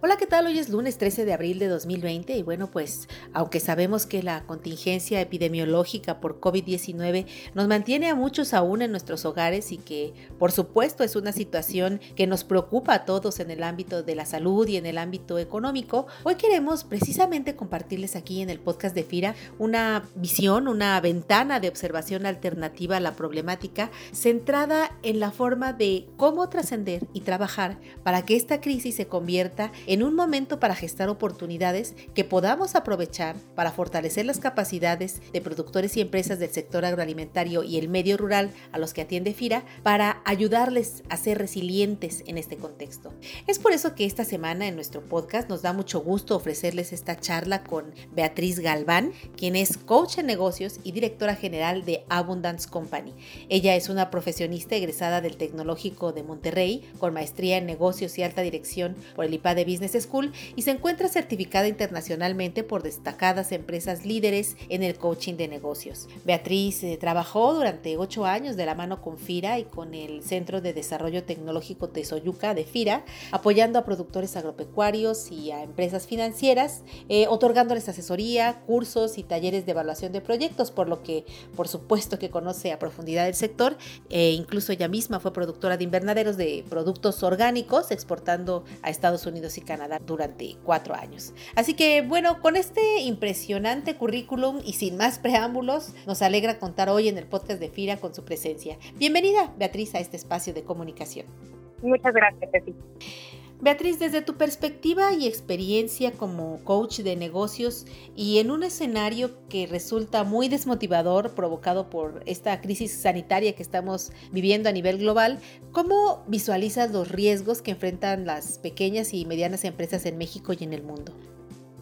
Hola, ¿qué tal? Hoy es lunes 13 de abril de 2020 y bueno, pues aunque sabemos que la contingencia epidemiológica por COVID-19 nos mantiene a muchos aún en nuestros hogares y que por supuesto es una situación que nos preocupa a todos en el ámbito de la salud y en el ámbito económico, hoy queremos precisamente compartirles aquí en el podcast de FIRA una visión, una ventana de observación alternativa a la problemática centrada en la forma de cómo trascender y trabajar para que esta crisis se convierta en un momento para gestar oportunidades que podamos aprovechar para fortalecer las capacidades de productores y empresas del sector agroalimentario y el medio rural a los que atiende FIRA para ayudarles a ser resilientes en este contexto. Es por eso que esta semana en nuestro podcast nos da mucho gusto ofrecerles esta charla con Beatriz Galván, quien es coach en negocios y directora general de Abundance Company. Ella es una profesionista egresada del Tecnológico de Monterrey con maestría en negocios y alta dirección por el IPA de Business School y se encuentra certificada internacionalmente por destacadas empresas líderes en el coaching de negocios. Beatriz eh, trabajó durante ocho años de la mano con FIRA y con el Centro de Desarrollo Tecnológico Tesoyuca de FIRA, apoyando a productores agropecuarios y a empresas financieras, eh, otorgándoles asesoría, cursos y talleres de evaluación de proyectos, por lo que por supuesto que conoce a profundidad el sector. e incluso ella misma fue productora de invernaderos de productos orgánicos, exportando a Estados Unidos y Canadá durante cuatro años. Así que bueno, con este impresionante currículum y sin más preámbulos, nos alegra contar hoy en el podcast de FIRA con su presencia. Bienvenida, Beatriz, a este espacio de comunicación. Muchas gracias, Ceci. Beatriz, desde tu perspectiva y experiencia como coach de negocios y en un escenario que resulta muy desmotivador provocado por esta crisis sanitaria que estamos viviendo a nivel global, ¿cómo visualizas los riesgos que enfrentan las pequeñas y medianas empresas en México y en el mundo?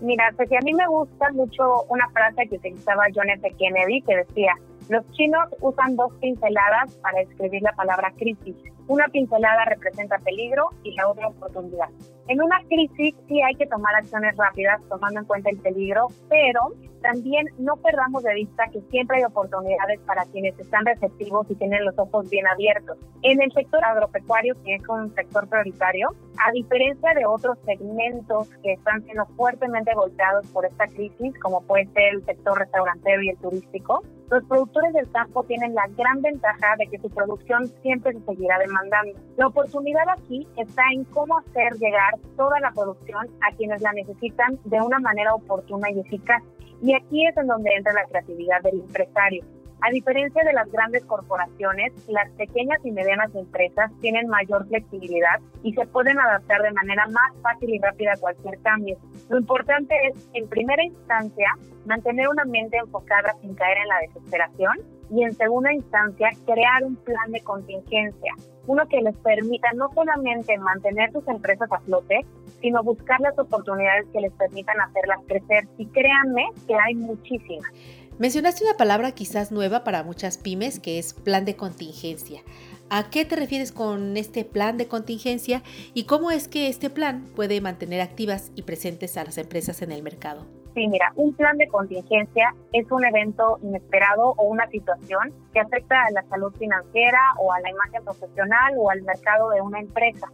Mira, pues a mí me gusta mucho una frase que utilizaba John F. Kennedy que decía, los chinos usan dos pinceladas para escribir la palabra crisis una pincelada representa peligro y la otra oportunidad. En una crisis sí hay que tomar acciones rápidas tomando en cuenta el peligro, pero también no perdamos de vista que siempre hay oportunidades para quienes están receptivos y tienen los ojos bien abiertos. En el sector agropecuario, que es un sector prioritario, a diferencia de otros segmentos que están siendo fuertemente golpeados por esta crisis, como puede ser el sector restaurantero y el turístico, los productores del campo tienen la gran ventaja de que su producción siempre se seguirá demandando. La oportunidad aquí está en cómo hacer llegar toda la producción a quienes la necesitan de una manera oportuna y eficaz. Y aquí es en donde entra la creatividad del empresario. A diferencia de las grandes corporaciones, las pequeñas y medianas empresas tienen mayor flexibilidad y se pueden adaptar de manera más fácil y rápida a cualquier cambio. Lo importante es, en primera instancia, mantener una mente enfocada sin caer en la desesperación y en segunda instancia, crear un plan de contingencia, uno que les permita no solamente mantener sus empresas a flote, sino buscar las oportunidades que les permitan hacerlas crecer. Y créanme que hay muchísimas. Mencionaste una palabra quizás nueva para muchas pymes que es plan de contingencia. ¿A qué te refieres con este plan de contingencia y cómo es que este plan puede mantener activas y presentes a las empresas en el mercado? Sí, mira, un plan de contingencia es un evento inesperado o una situación que afecta a la salud financiera o a la imagen profesional o al mercado de una empresa.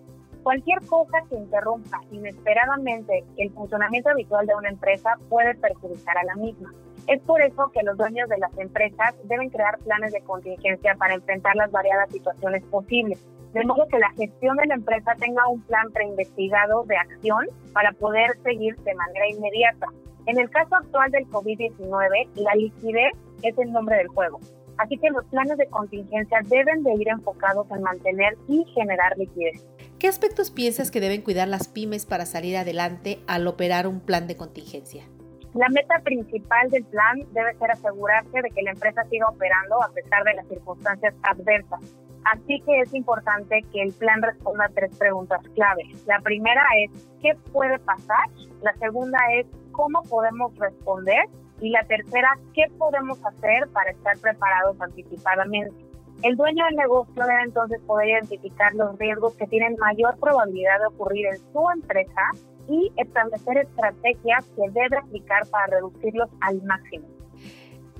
Cualquier cosa que interrumpa inesperadamente el funcionamiento habitual de una empresa puede perjudicar a la misma. Es por eso que los dueños de las empresas deben crear planes de contingencia para enfrentar las variadas situaciones posibles, de modo que la gestión de la empresa tenga un plan preinvestigado de acción para poder seguir de manera inmediata. En el caso actual del COVID-19, la liquidez es el nombre del juego. Así que los planes de contingencia deben de ir enfocados en mantener y generar liquidez. ¿Qué aspectos piensas que deben cuidar las pymes para salir adelante al operar un plan de contingencia? La meta principal del plan debe ser asegurarse de que la empresa siga operando a pesar de las circunstancias adversas. Así que es importante que el plan responda a tres preguntas clave. La primera es, ¿qué puede pasar? La segunda es, ¿cómo podemos responder? Y la tercera, ¿qué podemos hacer para estar preparados anticipadamente? El dueño del negocio debe entonces poder identificar los riesgos que tienen mayor probabilidad de ocurrir en su empresa y establecer estrategias que debe aplicar para reducirlos al máximo.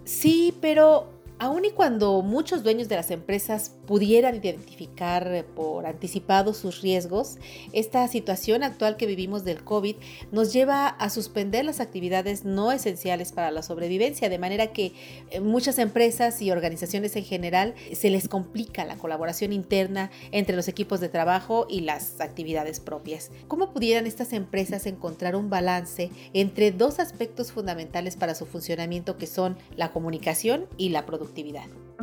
Sí, pero Aun y cuando muchos dueños de las empresas pudieran identificar eh, por anticipado sus riesgos, esta situación actual que vivimos del COVID nos lleva a suspender las actividades no esenciales para la sobrevivencia, de manera que eh, muchas empresas y organizaciones en general se les complica la colaboración interna entre los equipos de trabajo y las actividades propias. ¿Cómo pudieran estas empresas encontrar un balance entre dos aspectos fundamentales para su funcionamiento que son la comunicación y la productividad?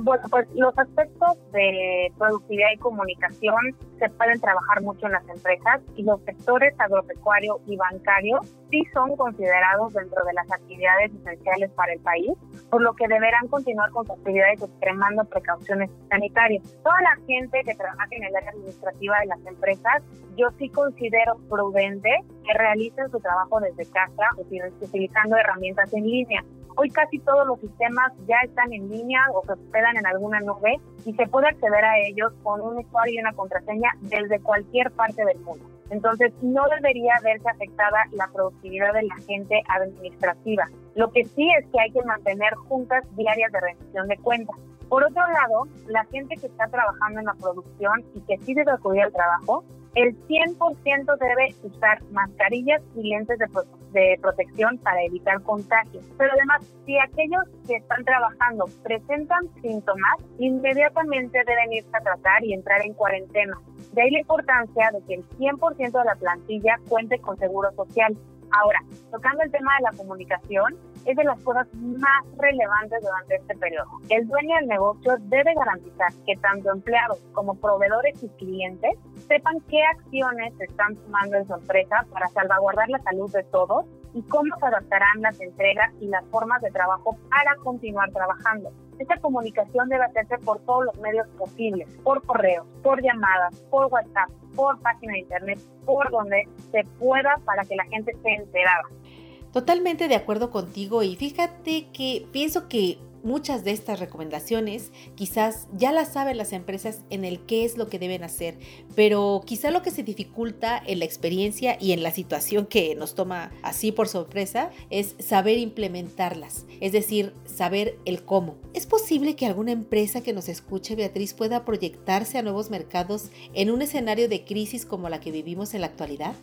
Bueno, pues los aspectos de productividad y comunicación se pueden trabajar mucho en las empresas y los sectores agropecuario y bancario sí son considerados dentro de las actividades esenciales para el país, por lo que deberán continuar con sus actividades extremando precauciones sanitarias. Toda la gente que trabaja en el área administrativa de las empresas, yo sí considero prudente que realicen su trabajo desde casa utilizando herramientas en línea. Hoy casi todos los sistemas ya están en línea o se hospedan en alguna nube y se puede acceder a ellos con un usuario y una contraseña desde cualquier parte del mundo. Entonces, no debería verse afectada la productividad de la gente administrativa. Lo que sí es que hay que mantener juntas diarias de rendición de cuentas. Por otro lado, la gente que está trabajando en la producción y que sí debe acudir al trabajo, el 100% debe usar mascarillas y lentes de, de, protección para evitar contagios. Pero además, si aquellos que están trabajando presentan síntomas, inmediatamente deben irse a tratar y entrar en cuarentena. De ahí la importancia de que el 100% de la plantilla cuente con seguro social. Ahora, tocando el tema de la comunicación, es de las cosas más relevantes durante este periodo. El dueño del negocio debe garantizar que tanto empleados como proveedores y clientes sepan qué acciones se están tomando en su empresa para salvaguardar la salud de todos y cómo se adaptarán las entregas y las formas de trabajo para continuar trabajando. Esta comunicación debe hacerse por todos los medios posibles, por correo, por llamadas, por WhatsApp, por página de internet, por donde se pueda para que la gente esté enterada. Totalmente de acuerdo contigo y fíjate que pienso que muchas de estas recomendaciones quizás ya las saben las empresas en el qué es lo que deben hacer, pero quizá lo que se dificulta en la experiencia y en la situación que nos toma así por sorpresa es saber implementarlas, es decir, saber el cómo. ¿Es posible que alguna empresa que nos escuche, Beatriz, pueda proyectarse a nuevos mercados en un escenario de crisis como la que vivimos en la actualidad?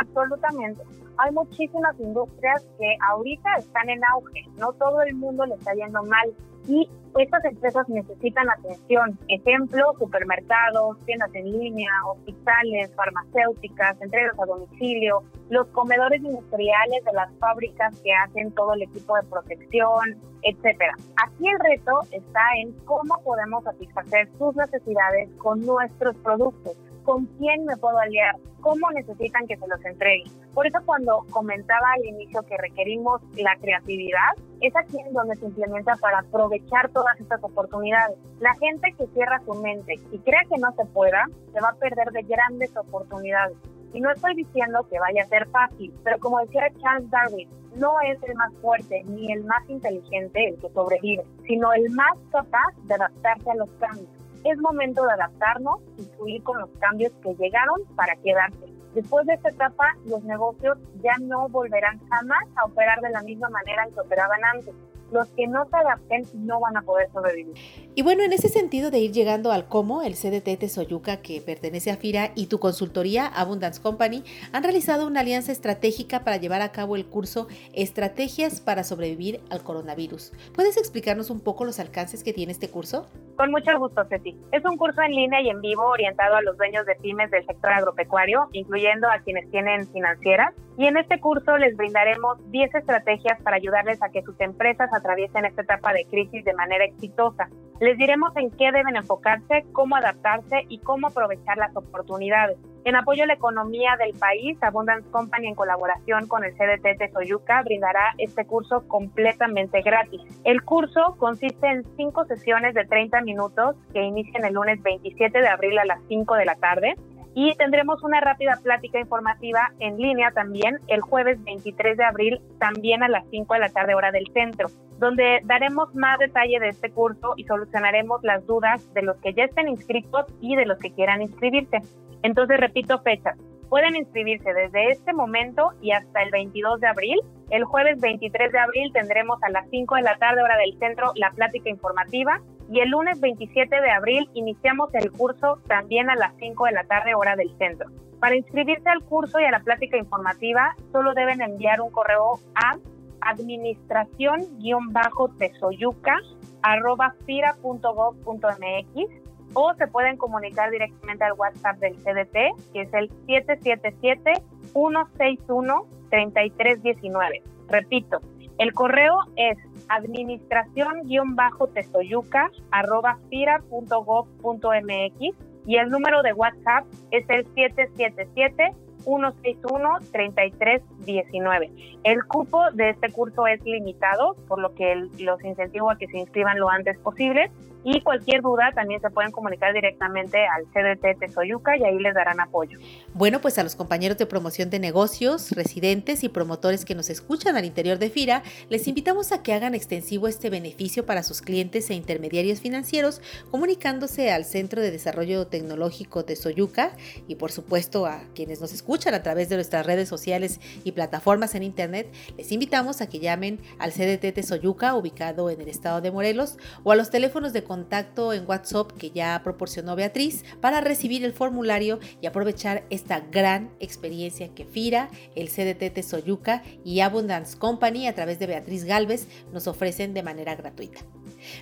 Absolutamente. Hay muchísimas industrias que ahorita están en auge, no todo el mundo le está yendo mal y estas empresas necesitan atención. Ejemplo, supermercados, tiendas en línea, hospitales, farmacéuticas, entregas a domicilio, los comedores industriales de las fábricas que hacen todo el equipo de protección, etcétera. Aquí el reto está en cómo podemos satisfacer sus necesidades con nuestros productos con quién me puedo aliar, cómo necesitan que se los entregue. Por eso cuando comentaba al inicio que requerimos la creatividad, es aquí en donde se implementa para aprovechar todas estas oportunidades. La gente que cierra su mente y crea que no se pueda, se va a perder de grandes oportunidades. Y no estoy diciendo que vaya a ser fácil, pero como decía Charles Darwin, no es el más fuerte ni el más inteligente el que sobrevive, sino el más capaz de adaptarse a los cambios es momento de adaptarnos y fluir con los cambios que llegaron para quedarse. Después de esta etapa, los negocios ya no volverán jamás a operar de la misma manera en que operaban antes los que no se adapten no van a poder sobrevivir. Y bueno, en ese sentido de ir llegando al cómo, el CDT Tesoyuca, que pertenece a FIRA, y tu consultoría Abundance Company han realizado una alianza estratégica para llevar a cabo el curso Estrategias para sobrevivir al coronavirus. ¿Puedes explicarnos un poco los alcances que tiene este curso? Con mucho gusto, Ceci. Es un curso en línea y en vivo orientado a los dueños de pymes del sector agropecuario, incluyendo a quienes tienen financieras. Y en este curso les brindaremos 10 estrategias para ayudarles a que sus empresas atraviesen esta etapa de crisis de manera exitosa. Les diremos en qué deben enfocarse, cómo adaptarse y cómo aprovechar las oportunidades. En apoyo a la economía del país, Abundance Company, en colaboración con el CDT de Soyuca, brindará este curso completamente gratis. El curso consiste en cinco sesiones de 30 minutos que inician el lunes 27 de abril a las 5 de la tarde y tendremos una rápida plática informativa en línea también el jueves 23 de abril, también a las 5 de la tarde hora del centro, donde daremos más detalle de este curso y solucionaremos las dudas de los que ya estén inscritos y de los que quieran inscribirse. Entonces repito fechas. Pueden inscribirse desde este momento y hasta el 22 de abril. El jueves 23 de abril tendremos a las 5 de la tarde hora del centro la plática informativa y el lunes 27 de abril iniciamos el curso también a las 5 de la tarde hora del centro. Para inscribirse al curso y a la plática informativa solo deben enviar un correo a administración-tesoyuca o se pueden comunicar directamente al WhatsApp del CDT, que es el 777-161-3319. Repito, el correo es administración-tesoyuca y el número de WhatsApp es el 777 161-3319. El cupo de este curso es limitado, por lo que los incentivo a que se inscriban lo antes posible. Y cualquier duda también se pueden comunicar directamente al CDT Tesoyuca y ahí les darán apoyo. Bueno, pues a los compañeros de promoción de negocios, residentes y promotores que nos escuchan al interior de FIRA, les invitamos a que hagan extensivo este beneficio para sus clientes e intermediarios financieros, comunicándose al Centro de Desarrollo Tecnológico Tesoyuca y por supuesto a quienes nos escuchan a través de nuestras redes sociales y plataformas en internet, les invitamos a que llamen al CDT Soyuca, ubicado en el estado de Morelos, o a los teléfonos de contacto en WhatsApp que ya proporcionó Beatriz para recibir el formulario y aprovechar esta gran experiencia que FIRA, el CDT Soyuca y Abundance Company a través de Beatriz Galvez nos ofrecen de manera gratuita.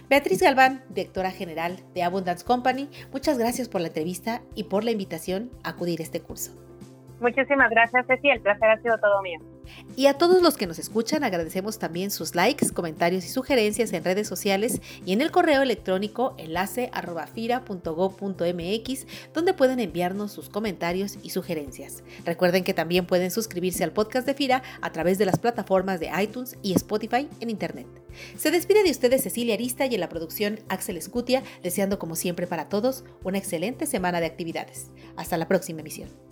Beatriz Galván, directora general de Abundance Company, muchas gracias por la entrevista y por la invitación a acudir a este curso. Muchísimas gracias, Ceci. El placer ha sido todo mío. Y a todos los que nos escuchan, agradecemos también sus likes, comentarios y sugerencias en redes sociales y en el correo electrónico enlace donde pueden enviarnos sus comentarios y sugerencias. Recuerden que también pueden suscribirse al podcast de FIRA a través de las plataformas de iTunes y Spotify en Internet. Se despide de ustedes Cecilia Arista y en la producción Axel Escutia, deseando como siempre para todos una excelente semana de actividades. Hasta la próxima emisión.